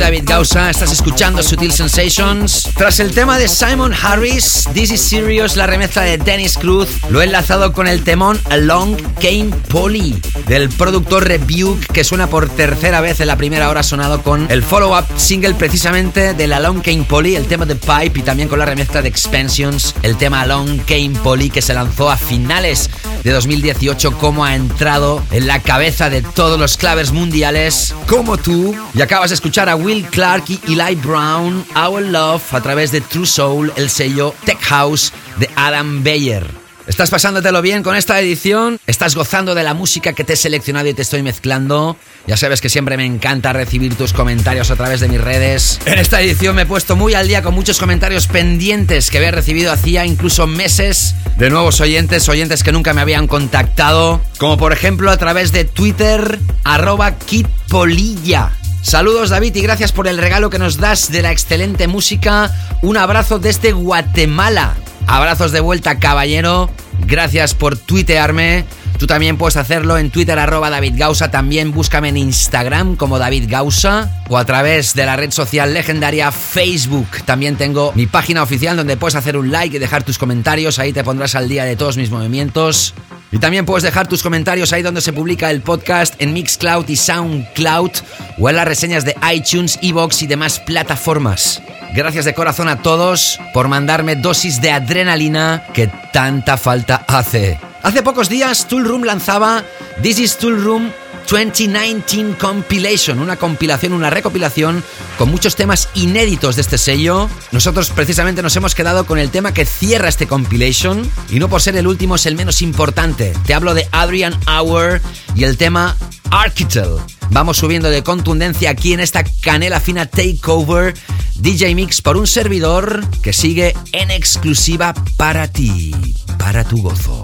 David Gausa, estás escuchando Sutil Sensations. Tras el tema de Simon Harris, This is Serious, la remezcla de Dennis Cruz, lo he enlazado con el temón Along Came Polly del productor Rebuke, que suena por tercera vez en la primera hora sonado con el follow-up single precisamente del Along Came Polly, el tema de Pipe y también con la remezcla de Expansions, el tema Along Came Polly que se lanzó a finales de 2018 como ha entrado en la cabeza de todos los claves mundiales como tú. Y acabas de escuchar a Will Clark y Eli Brown, Our Love, a través de True Soul, el sello Tech House de Adam Beyer. ¿Estás pasándotelo bien con esta edición? ¿Estás gozando de la música que te he seleccionado y te estoy mezclando? Ya sabes que siempre me encanta recibir tus comentarios a través de mis redes. En esta edición me he puesto muy al día con muchos comentarios pendientes que había recibido hacía incluso meses de nuevos oyentes, oyentes que nunca me habían contactado, como por ejemplo a través de Twitter, arroba kitpolilla. Saludos David y gracias por el regalo que nos das de la excelente música. Un abrazo desde Guatemala. Abrazos de vuelta, caballero. Gracias por tuitearme. Tú también puedes hacerlo en Twitter arroba David Gausa. También búscame en Instagram como David Gausa. O a través de la red social legendaria Facebook. También tengo mi página oficial donde puedes hacer un like y dejar tus comentarios. Ahí te pondrás al día de todos mis movimientos. Y también puedes dejar tus comentarios ahí donde se publica el podcast en Mixcloud y Soundcloud o en las reseñas de iTunes, Evox y demás plataformas. Gracias de corazón a todos por mandarme dosis de adrenalina que tanta falta hace. Hace pocos días Tool Room lanzaba This is Tool Room 2019 Compilation, una compilación, una recopilación con muchos temas inéditos de este sello. Nosotros precisamente nos hemos quedado con el tema que cierra este compilation y no por ser el último es el menos importante. Te hablo de Adrian Hour y el tema Architel. Vamos subiendo de contundencia aquí en esta canela fina takeover DJ Mix por un servidor que sigue en exclusiva para ti, para tu gozo.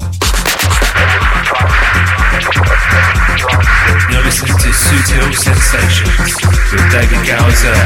Sutil Sensations with David Gowser.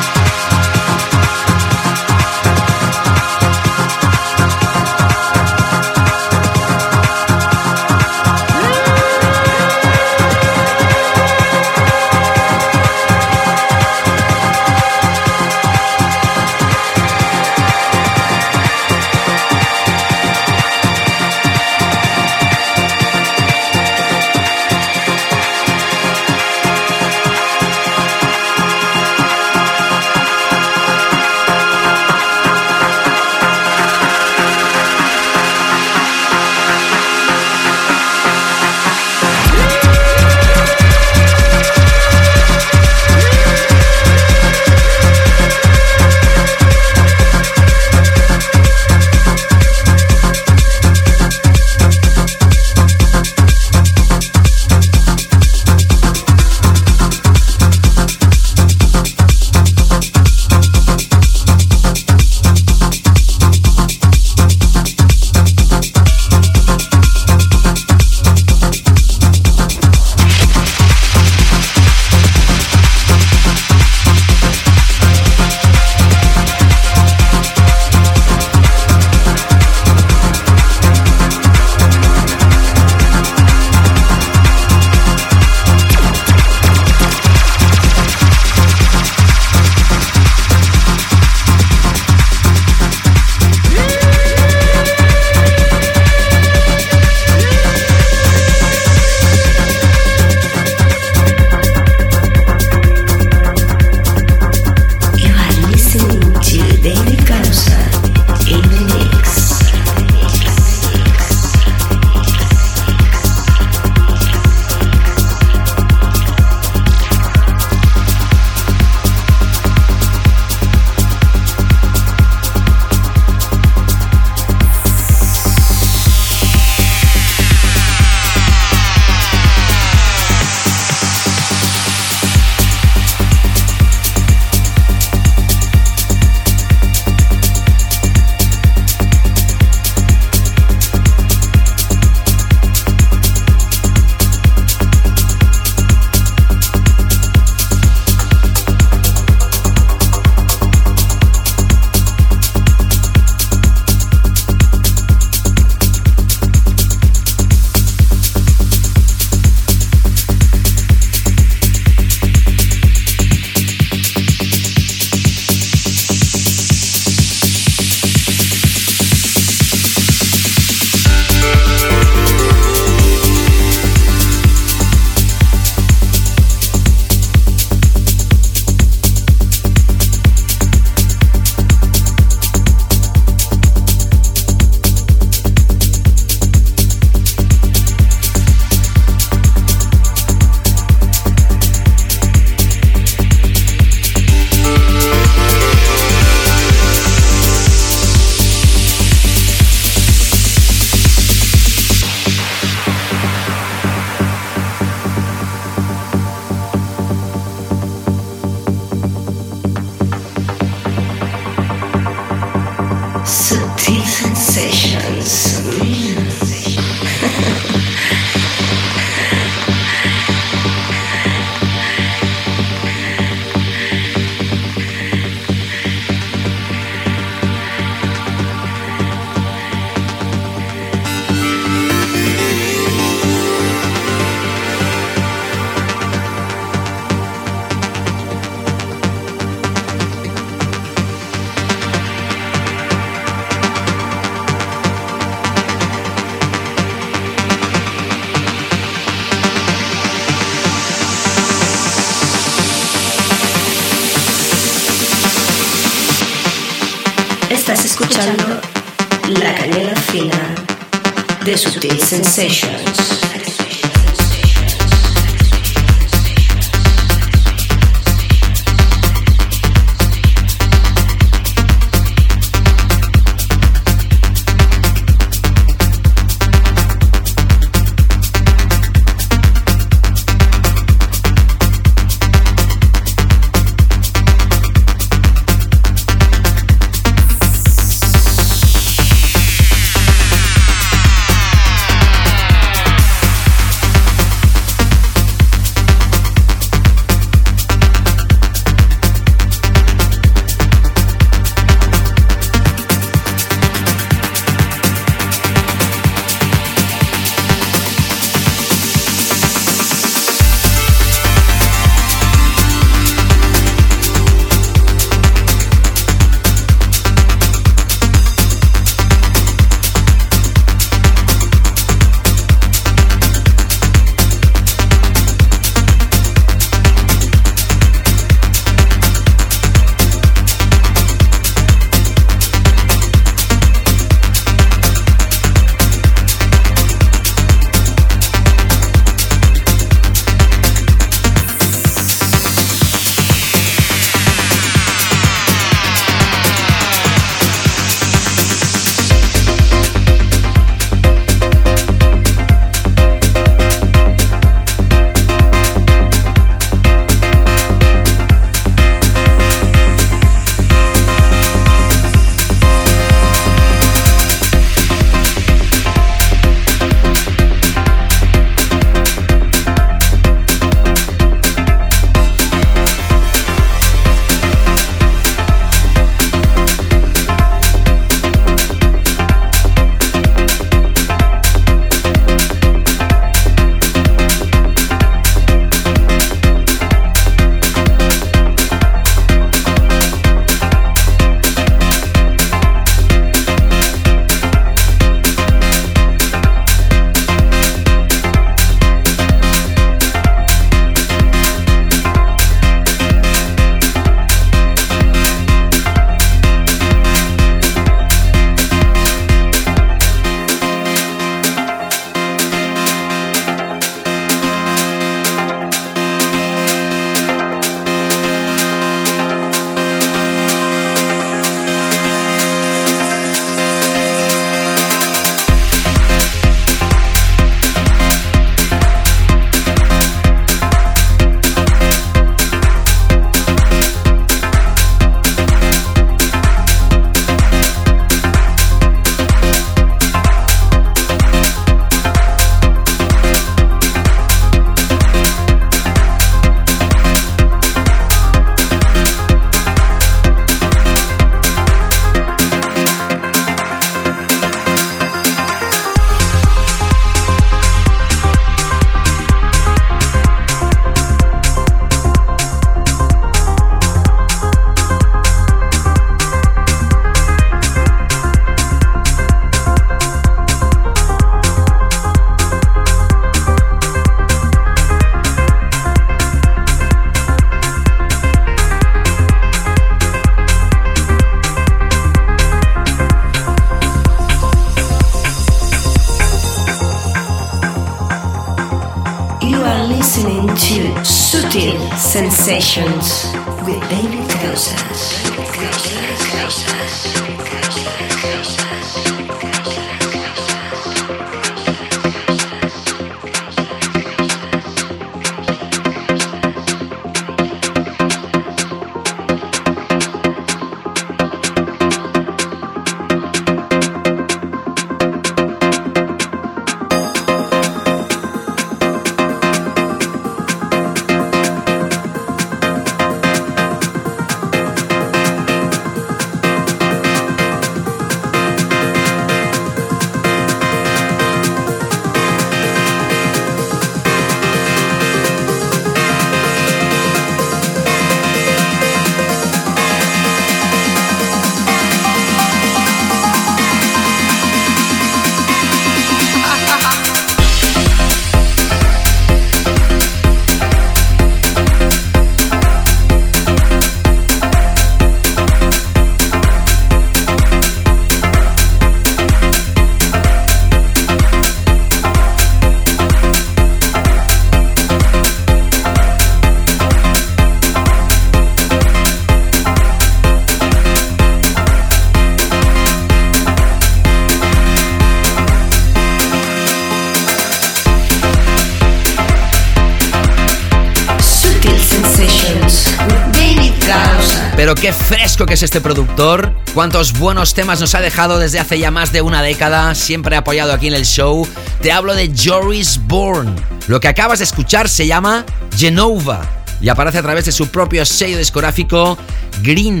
Fresco que es este productor. Cuántos buenos temas nos ha dejado desde hace ya más de una década. Siempre apoyado aquí en el show. Te hablo de Joris Bourne. Lo que acabas de escuchar se llama Genova y aparece a través de su propio sello discográfico Green.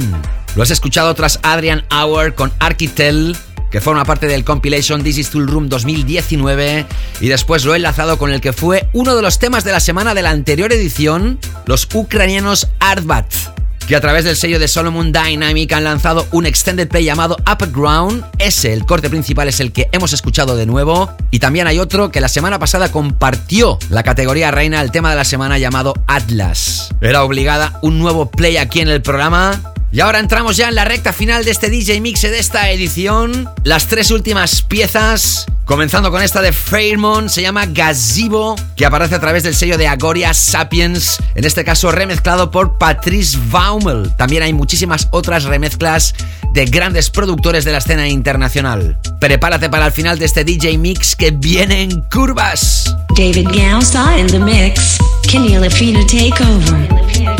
Lo has escuchado tras Adrian Hour con Architel, que forma parte del compilation This is Tool Room 2019, y después lo he enlazado con el que fue uno de los temas de la semana de la anterior edición, los ucranianos Artbat que a través del sello de Solomon Dynamic han lanzado un extended play llamado Upper Ground. Ese, el corte principal, es el que hemos escuchado de nuevo. Y también hay otro que la semana pasada compartió la categoría reina el tema de la semana llamado Atlas. Era obligada un nuevo play aquí en el programa. Y ahora entramos ya en la recta final de este DJ Mix de esta edición. Las tres últimas piezas Comenzando con esta de Fairmont, se llama Gazebo, que aparece a través del sello de Agoria Sapiens, en este caso remezclado por Patrice Baumel. También hay muchísimas otras remezclas de grandes productores de la escena internacional. Prepárate para el final de este DJ Mix que viene en curvas. David Gausa in the mix. Kenny Lafina take over.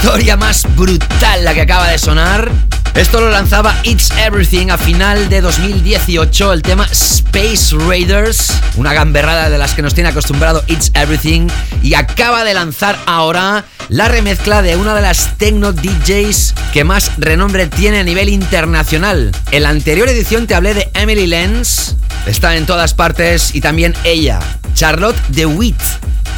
Historia más brutal la que acaba de sonar. Esto lo lanzaba It's Everything a final de 2018, el tema Space Raiders, una gamberrada de las que nos tiene acostumbrado It's Everything, y acaba de lanzar ahora la remezcla de una de las techno DJs que más renombre tiene a nivel internacional. En la anterior edición te hablé de Emily Lenz, está en todas partes, y también ella, Charlotte DeWitt.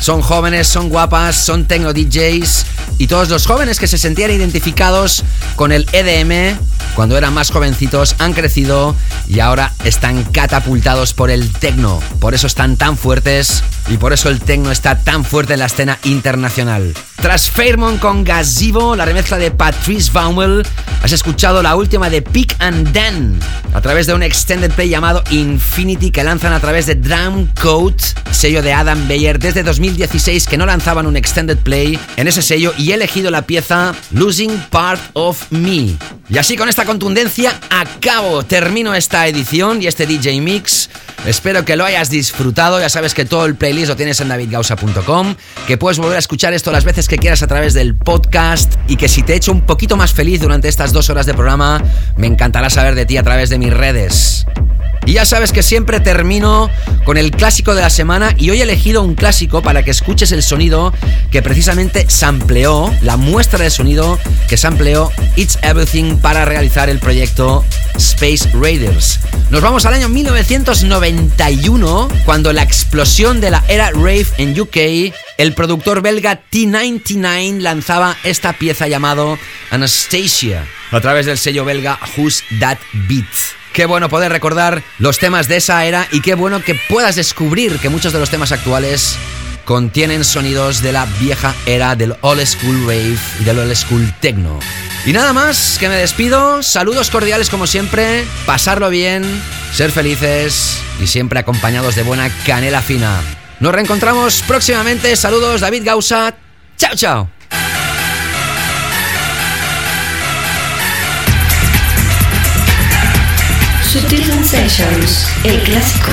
Son jóvenes, son guapas, son techno DJs y todos los jóvenes que se sentían identificados con el EDM cuando eran más jovencitos han crecido y ahora están catapultados por el techno. Por eso están tan fuertes y por eso el techno está tan fuerte en la escena internacional. Tras Fairmont con Gazebo, la remezcla de Patrice Baumel, has escuchado la última de Pick and Dan a través de un extended play llamado Infinity que lanzan a través de Drum Code, sello de Adam Beyer desde 2016 que no lanzaban un extended play en ese sello y he elegido la pieza Losing Part of Me. Y así con esta contundencia acabo, termino esta edición y este DJ Mix. Espero que lo hayas disfrutado. Ya sabes que todo el playlist lo tienes en davidgausa.com, que puedes volver a escuchar esto las veces que quieras a través del podcast y que si te he hecho un poquito más feliz durante estas dos horas de programa, me encantará saber de ti a través de mis redes. Y ya sabes que siempre termino con el clásico de la semana y hoy he elegido un clásico para que escuches el sonido que precisamente sampleó, la muestra de sonido que sampleó It's Everything para realizar el proyecto Space Raiders. Nos vamos al año 1991, cuando la explosión de la era rave en UK, el productor belga T99 lanzaba esta pieza llamado Anastasia a través del sello belga Who's That Beat. Qué bueno poder recordar los temas de esa era y qué bueno que puedas descubrir que muchos de los temas actuales contienen sonidos de la vieja era del old school rave y del old school techno. Y nada más, que me despido, saludos cordiales como siempre, pasarlo bien, ser felices y siempre acompañados de buena canela fina. Nos reencontramos próximamente, saludos David Gausa, chao chao. Sensations, el clásico.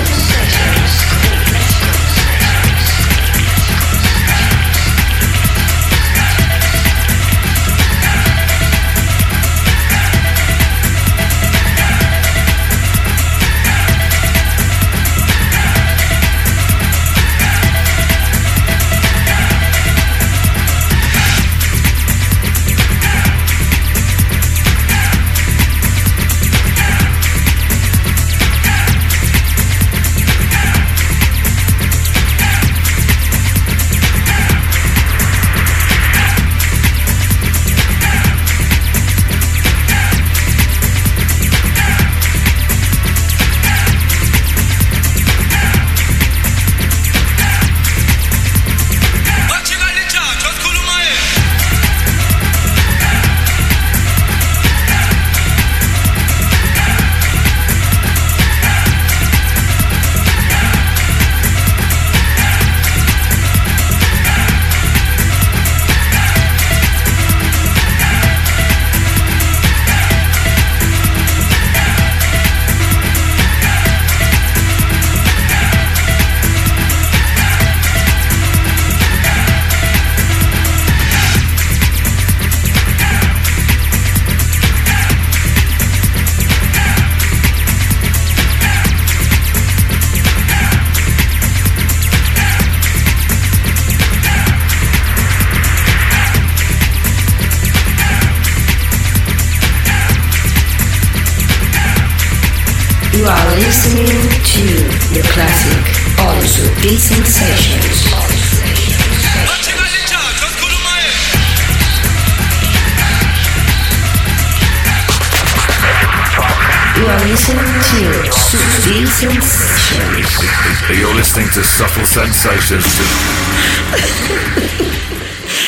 Subtle Sensations.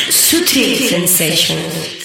Sutil Sensations.